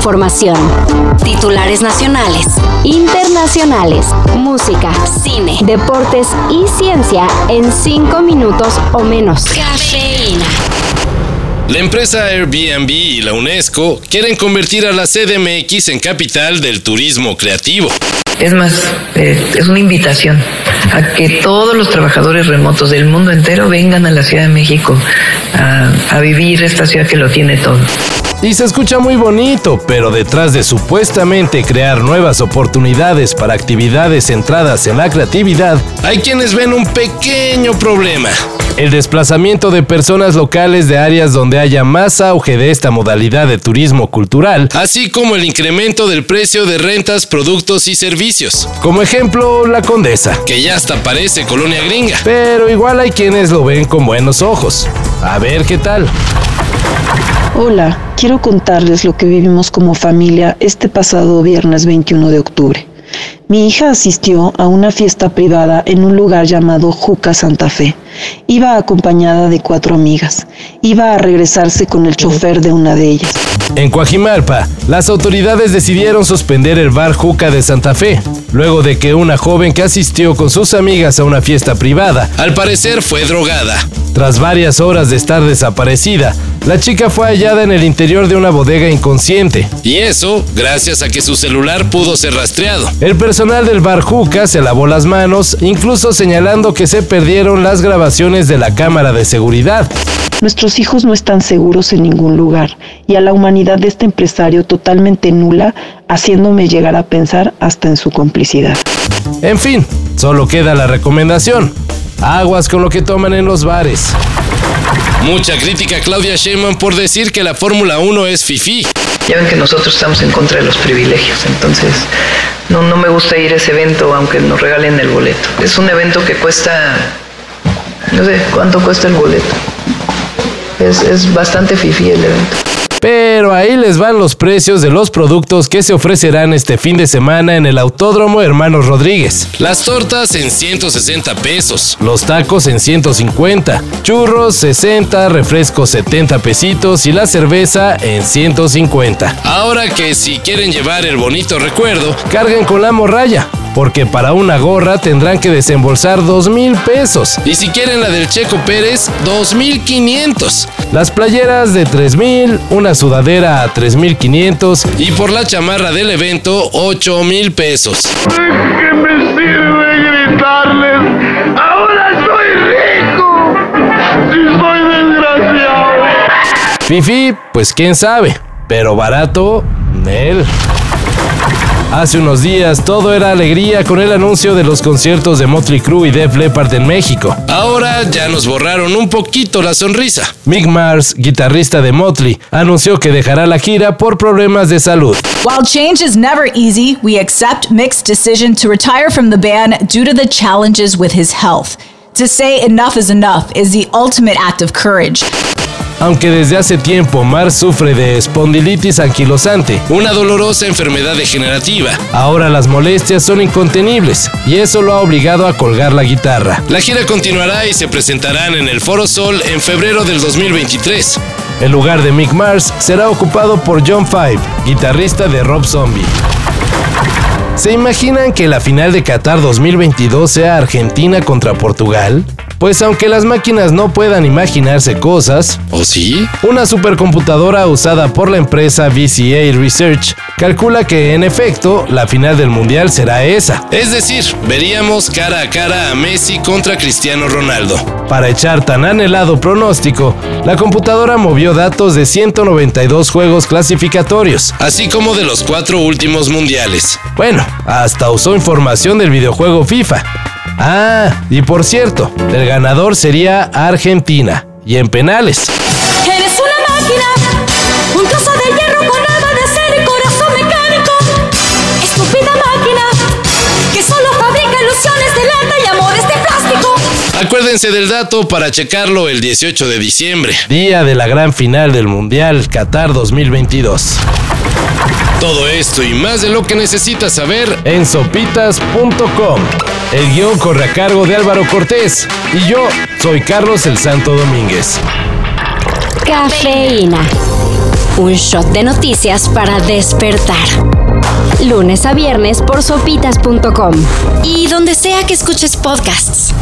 información. Titulares nacionales, internacionales, música, cine, deportes y ciencia en cinco minutos o menos. Cafeína. La empresa Airbnb y la UNESCO quieren convertir a la CDMX en capital del turismo creativo. Es más, eh, es una invitación a que todos los trabajadores remotos del mundo entero vengan a la Ciudad de México a, a vivir esta ciudad que lo tiene todo. Y se escucha muy bonito, pero detrás de supuestamente crear nuevas oportunidades para actividades centradas en la creatividad, hay quienes ven un pequeño problema. El desplazamiento de personas locales de áreas donde haya más auge de esta modalidad de turismo cultural, así como el incremento del precio de rentas, productos y servicios. Como ejemplo, la Condesa, que ya hasta parece colonia gringa. Pero igual hay quienes lo ven con buenos ojos. A ver qué tal. Hola, quiero contarles lo que vivimos como familia este pasado viernes 21 de octubre. Mi hija asistió a una fiesta privada en un lugar llamado Juca Santa Fe. Iba acompañada de cuatro amigas. Iba a regresarse con el chofer de una de ellas. En Coajimalpa, las autoridades decidieron suspender el bar Juca de Santa Fe, luego de que una joven que asistió con sus amigas a una fiesta privada, al parecer fue drogada. Tras varias horas de estar desaparecida, la chica fue hallada en el interior de una bodega inconsciente. Y eso gracias a que su celular pudo ser rastreado. El personal del bar Juca se lavó las manos, incluso señalando que se perdieron las grabaciones de la cámara de seguridad. Nuestros hijos no están seguros en ningún lugar y a la humanidad de este empresario totalmente nula, haciéndome llegar a pensar hasta en su complicidad. En fin, solo queda la recomendación. Aguas con lo que toman en los bares. Mucha crítica Claudia Sheinbaum por decir que la Fórmula 1 es fifi. Ya ven que nosotros estamos en contra de los privilegios, entonces no, no me gusta ir a ese evento aunque nos regalen el boleto. Es un evento que cuesta, no sé, ¿cuánto cuesta el boleto? Es, es bastante fifi el evento. Les van los precios de los productos que se ofrecerán este fin de semana en el Autódromo Hermanos Rodríguez. Las tortas en 160 pesos, los tacos en 150, churros 60, refrescos 70 pesitos. Y la cerveza en 150. Ahora que si quieren llevar el bonito recuerdo, carguen con la morralla porque para una gorra tendrán que desembolsar 2 mil pesos. Y si quieren la del Checo Pérez, 2.500. Las playeras de 3 mil, una sudadera a 3.500 y por la chamarra del evento, 8 mil pesos. ¿Qué me sirve gritarles? ¡Ahora soy rico! ¡Si soy desgraciado! Fifi, pues quién sabe, pero barato, él. Hace unos días todo era alegría con el anuncio de los conciertos de Motley Crue y Def Leppard en México. Ahora ya nos borraron un poquito la sonrisa. Mick Mars, guitarrista de Motley, anunció que dejará la gira por problemas de salud. While change is never easy, we accept Mick's decision to retire from the band due to the challenges with his health. To say enough is enough is the ultimate act of courage. Aunque desde hace tiempo Mars sufre de espondilitis anquilosante, una dolorosa enfermedad degenerativa, ahora las molestias son incontenibles y eso lo ha obligado a colgar la guitarra. La gira continuará y se presentarán en el Foro Sol en febrero del 2023. El lugar de Mick Mars será ocupado por John Five, guitarrista de Rob Zombie. ¿Se imaginan que la final de Qatar 2022 sea Argentina contra Portugal? Pues aunque las máquinas no puedan imaginarse cosas, ¿o sí? Una supercomputadora usada por la empresa VCA Research calcula que en efecto la final del mundial será esa. Es decir, veríamos cara a cara a Messi contra Cristiano Ronaldo. Para echar tan anhelado pronóstico, la computadora movió datos de 192 juegos clasificatorios, así como de los cuatro últimos mundiales. Bueno, hasta usó información del videojuego FIFA. Ah, y por cierto, el ganador sería Argentina. Y en penales. Acuérdense del dato para checarlo el 18 de diciembre, día de la gran final del Mundial Qatar 2022. Todo esto y más de lo que necesitas saber en sopitas.com. El guion corre a cargo de Álvaro Cortés y yo soy Carlos el Santo Domínguez. Cafeína. Un shot de noticias para despertar. Lunes a viernes por sopitas.com y donde sea que escuches podcasts.